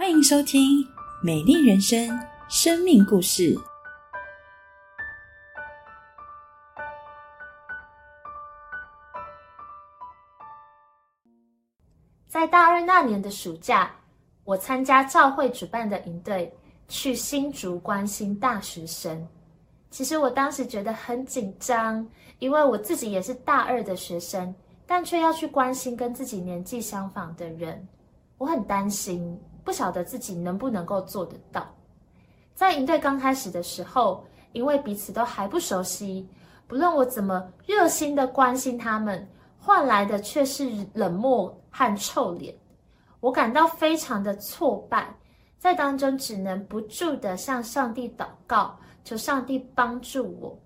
欢迎收听《美丽人生》生命故事。在大二那年的暑假，我参加教会主办的营队，去新竹关心大学生。其实我当时觉得很紧张，因为我自己也是大二的学生，但却要去关心跟自己年纪相仿的人，我很担心，不晓得自己能不能够做得到。在营队刚开始的时候，因为彼此都还不熟悉，不论我怎么热心的关心他们，换来的却是冷漠和臭脸，我感到非常的挫败，在当中只能不住的向上帝祷告。求上帝帮助我。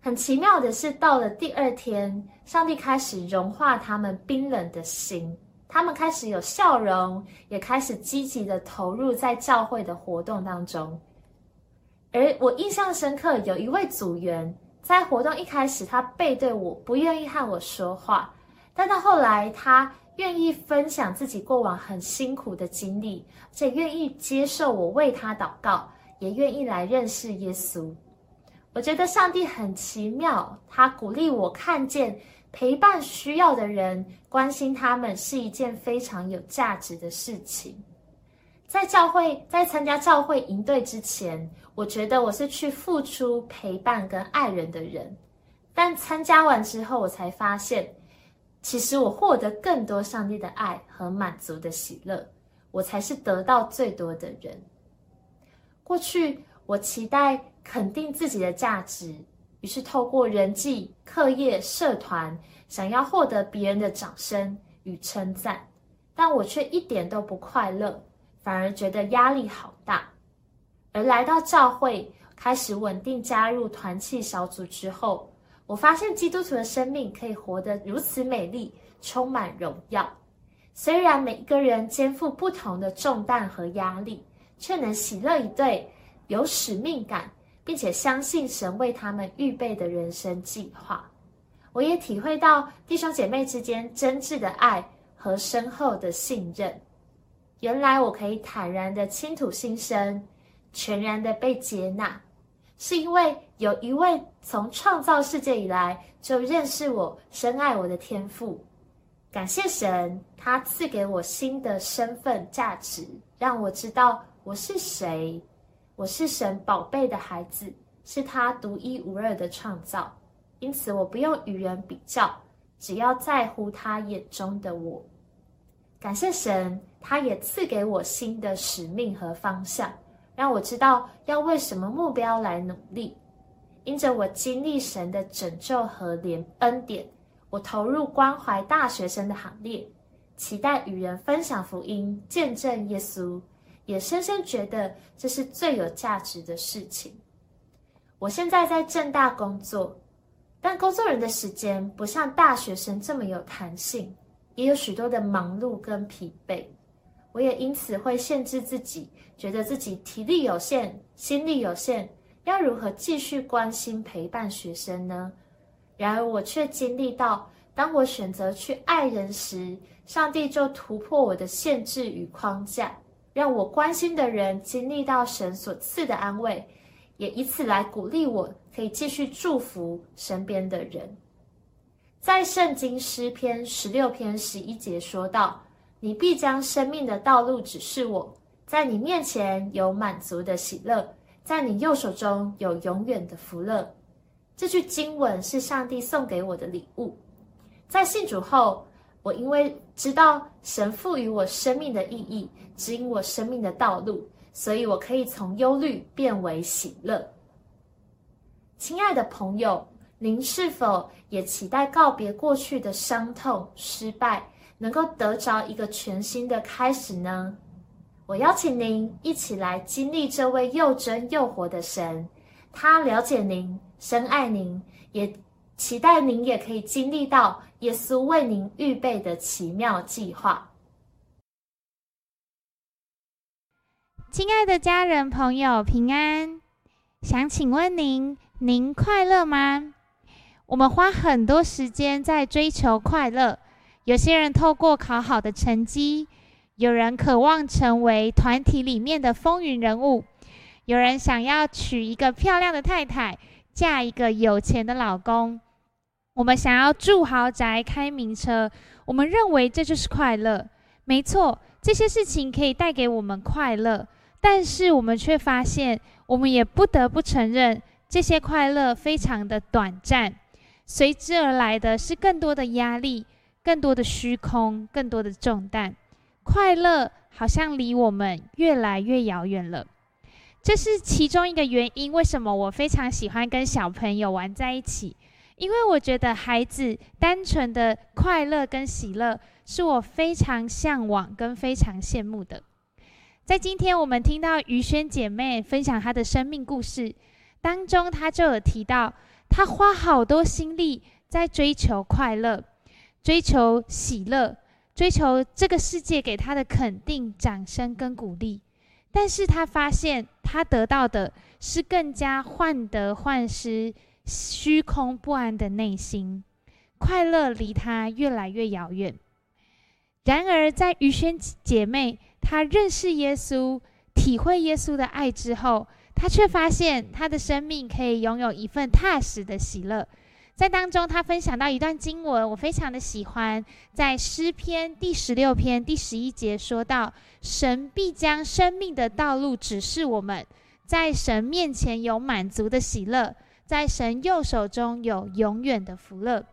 很奇妙的是，到了第二天，上帝开始融化他们冰冷的心，他们开始有笑容，也开始积极的投入在教会的活动当中。而我印象深刻，有一位组员在活动一开始，他背对我，不愿意和我说话，但到后来，他愿意分享自己过往很辛苦的经历，且愿意接受我为他祷告。也愿意来认识耶稣，我觉得上帝很奇妙，他鼓励我看见陪伴需要的人，关心他们是一件非常有价值的事情。在教会，在参加教会营队之前，我觉得我是去付出陪伴跟爱人的人，但参加完之后，我才发现，其实我获得更多上帝的爱和满足的喜乐，我才是得到最多的人。过去，我期待肯定自己的价值，于是透过人际、课业、社团，想要获得别人的掌声与称赞，但我却一点都不快乐，反而觉得压力好大。而来到教会，开始稳定加入团契小组之后，我发现基督徒的生命可以活得如此美丽，充满荣耀。虽然每一个人肩负不同的重担和压力。却能喜乐以对有使命感，并且相信神为他们预备的人生计划。我也体会到弟兄姐妹之间真挚的爱和深厚的信任。原来我可以坦然的倾吐心声，全然的被接纳，是因为有一位从创造世界以来就认识我、深爱我的天赋。感谢神，他赐给我新的身份价值，让我知道。我是谁？我是神宝贝的孩子，是他独一无二的创造，因此我不用与人比较，只要在乎他眼中的我。感谢神，他也赐给我新的使命和方向，让我知道要为什么目标来努力。因着我经历神的拯救和怜恩典，我投入关怀大学生的行列，期待与人分享福音，见证耶稣。也深深觉得这是最有价值的事情。我现在在正大工作，但工作人的时间不像大学生这么有弹性，也有许多的忙碌跟疲惫。我也因此会限制自己，觉得自己体力有限、心力有限，要如何继续关心陪伴学生呢？然而我却经历到，当我选择去爱人时，上帝就突破我的限制与框架。让我关心的人经历到神所赐的安慰，也以此来鼓励我，可以继续祝福身边的人。在圣经诗篇十六篇十一节说道：“你必将生命的道路指示我，在你面前有满足的喜乐，在你右手中有永远的福乐。”这句经文是上帝送给我的礼物。在信主后。我因为知道神赋予我生命的意义，指引我生命的道路，所以我可以从忧虑变为喜乐。亲爱的朋友，您是否也期待告别过去的伤痛、失败，能够得着一个全新的开始呢？我邀请您一起来经历这位又真又活的神，他了解您，深爱您，也。期待您也可以经历到耶稣为您预备的奇妙计划。亲爱的家人朋友，平安！想请问您，您快乐吗？我们花很多时间在追求快乐，有些人透过考好的成绩，有人渴望成为团体里面的风云人物，有人想要娶一个漂亮的太太，嫁一个有钱的老公。我们想要住豪宅、开名车，我们认为这就是快乐。没错，这些事情可以带给我们快乐，但是我们却发现，我们也不得不承认，这些快乐非常的短暂，随之而来的是更多的压力、更多的虚空、更多的重担。快乐好像离我们越来越遥远了。这是其中一个原因，为什么我非常喜欢跟小朋友玩在一起。因为我觉得孩子单纯的快乐跟喜乐，是我非常向往跟非常羡慕的。在今天我们听到于轩姐妹分享她的生命故事当中，她就有提到，她花好多心力在追求快乐、追求喜乐、追求这个世界给她的肯定、掌声跟鼓励，但是她发现，她得到的是更加患得患失。虚空不安的内心，快乐离他越来越遥远。然而，在于轩姐妹她认识耶稣、体会耶稣的爱之后，她却发现她的生命可以拥有一份踏实的喜乐。在当中，她分享到一段经文，我非常的喜欢，在诗篇第十六篇第十一节说到：“神必将生命的道路指示我们，在神面前有满足的喜乐。”在神右手中有永远的福乐。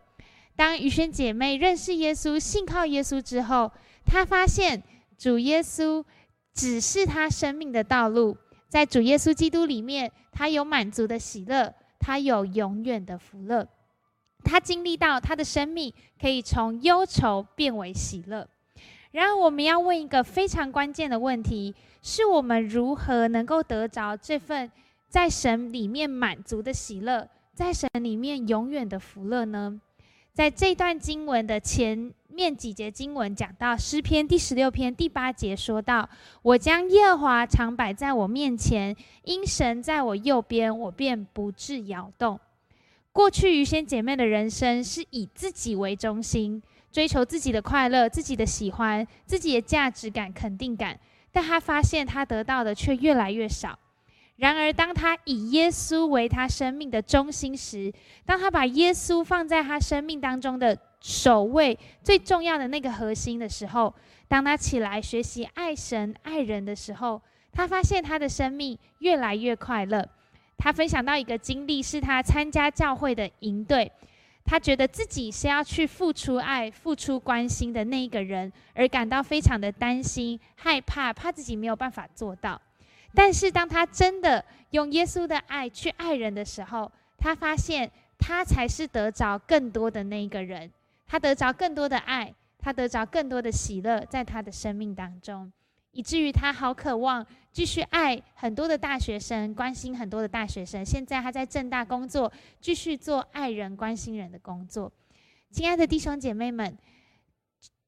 当于轩姐妹认识耶稣、信靠耶稣之后，她发现主耶稣只是她生命的道路。在主耶稣基督里面，她有满足的喜乐，她有永远的福乐。她经历到她的生命可以从忧愁变为喜乐。然而，我们要问一个非常关键的问题：是我们如何能够得着这份？在神里面满足的喜乐，在神里面永远的福乐呢？在这段经文的前面几节经文讲到诗篇第十六篇第八节说到：“我将耶和华常摆在我面前，因神在我右边，我便不致摇动。”过去于仙姐妹的人生是以自己为中心，追求自己的快乐、自己的喜欢、自己的价值感、肯定感，但她发现她得到的却越来越少。然而，当他以耶稣为他生命的中心时，当他把耶稣放在他生命当中的首位、最重要的那个核心的时候，当他起来学习爱神、爱人的时候，他发现他的生命越来越快乐。他分享到一个经历，是他参加教会的营队，他觉得自己是要去付出爱、付出关心的那一个人，而感到非常的担心、害怕，怕自己没有办法做到。但是，当他真的用耶稣的爱去爱人的时候，他发现他才是得着更多的那一个人。他得着更多的爱，他得着更多的喜乐，在他的生命当中，以至于他好渴望继续爱很多的大学生，关心很多的大学生。现在他在正大工作，继续做爱人、关心人的工作。亲爱的弟兄姐妹们。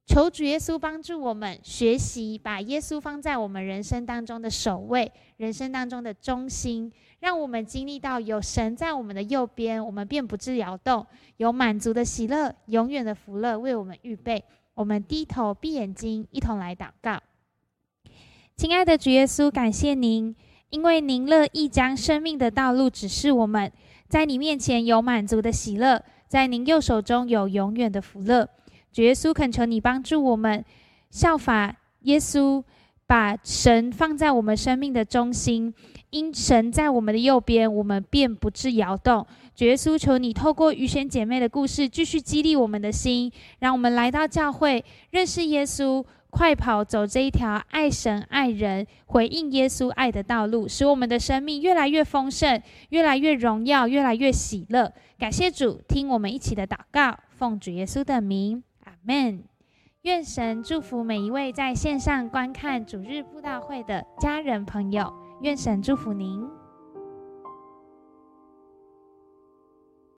求主耶稣帮助我们学习，把耶稣放在我们人生当中的首位，人生当中的中心，让我们经历到有神在我们的右边，我们便不致摇动，有满足的喜乐，永远的福乐为我们预备。我们低头闭眼睛，一同来祷告。亲爱的主耶稣，感谢您，因为您乐意将生命的道路指示我们，在你面前有满足的喜乐，在您右手中有永远的福乐。主耶稣，恳求你帮助我们效法耶稣，把神放在我们生命的中心。因神在我们的右边，我们便不致摇动。主耶稣，求你透过余弦姐妹的故事，继续激励我们的心，让我们来到教会，认识耶稣，快跑走这一条爱神爱人、回应耶稣爱的道路，使我们的生命越来越丰盛，越来越荣耀，越来越喜乐。感谢主，听我们一起的祷告，奉主耶稣的名。Man，愿神祝福每一位在线上观看主日布道会的家人朋友。愿神祝福您。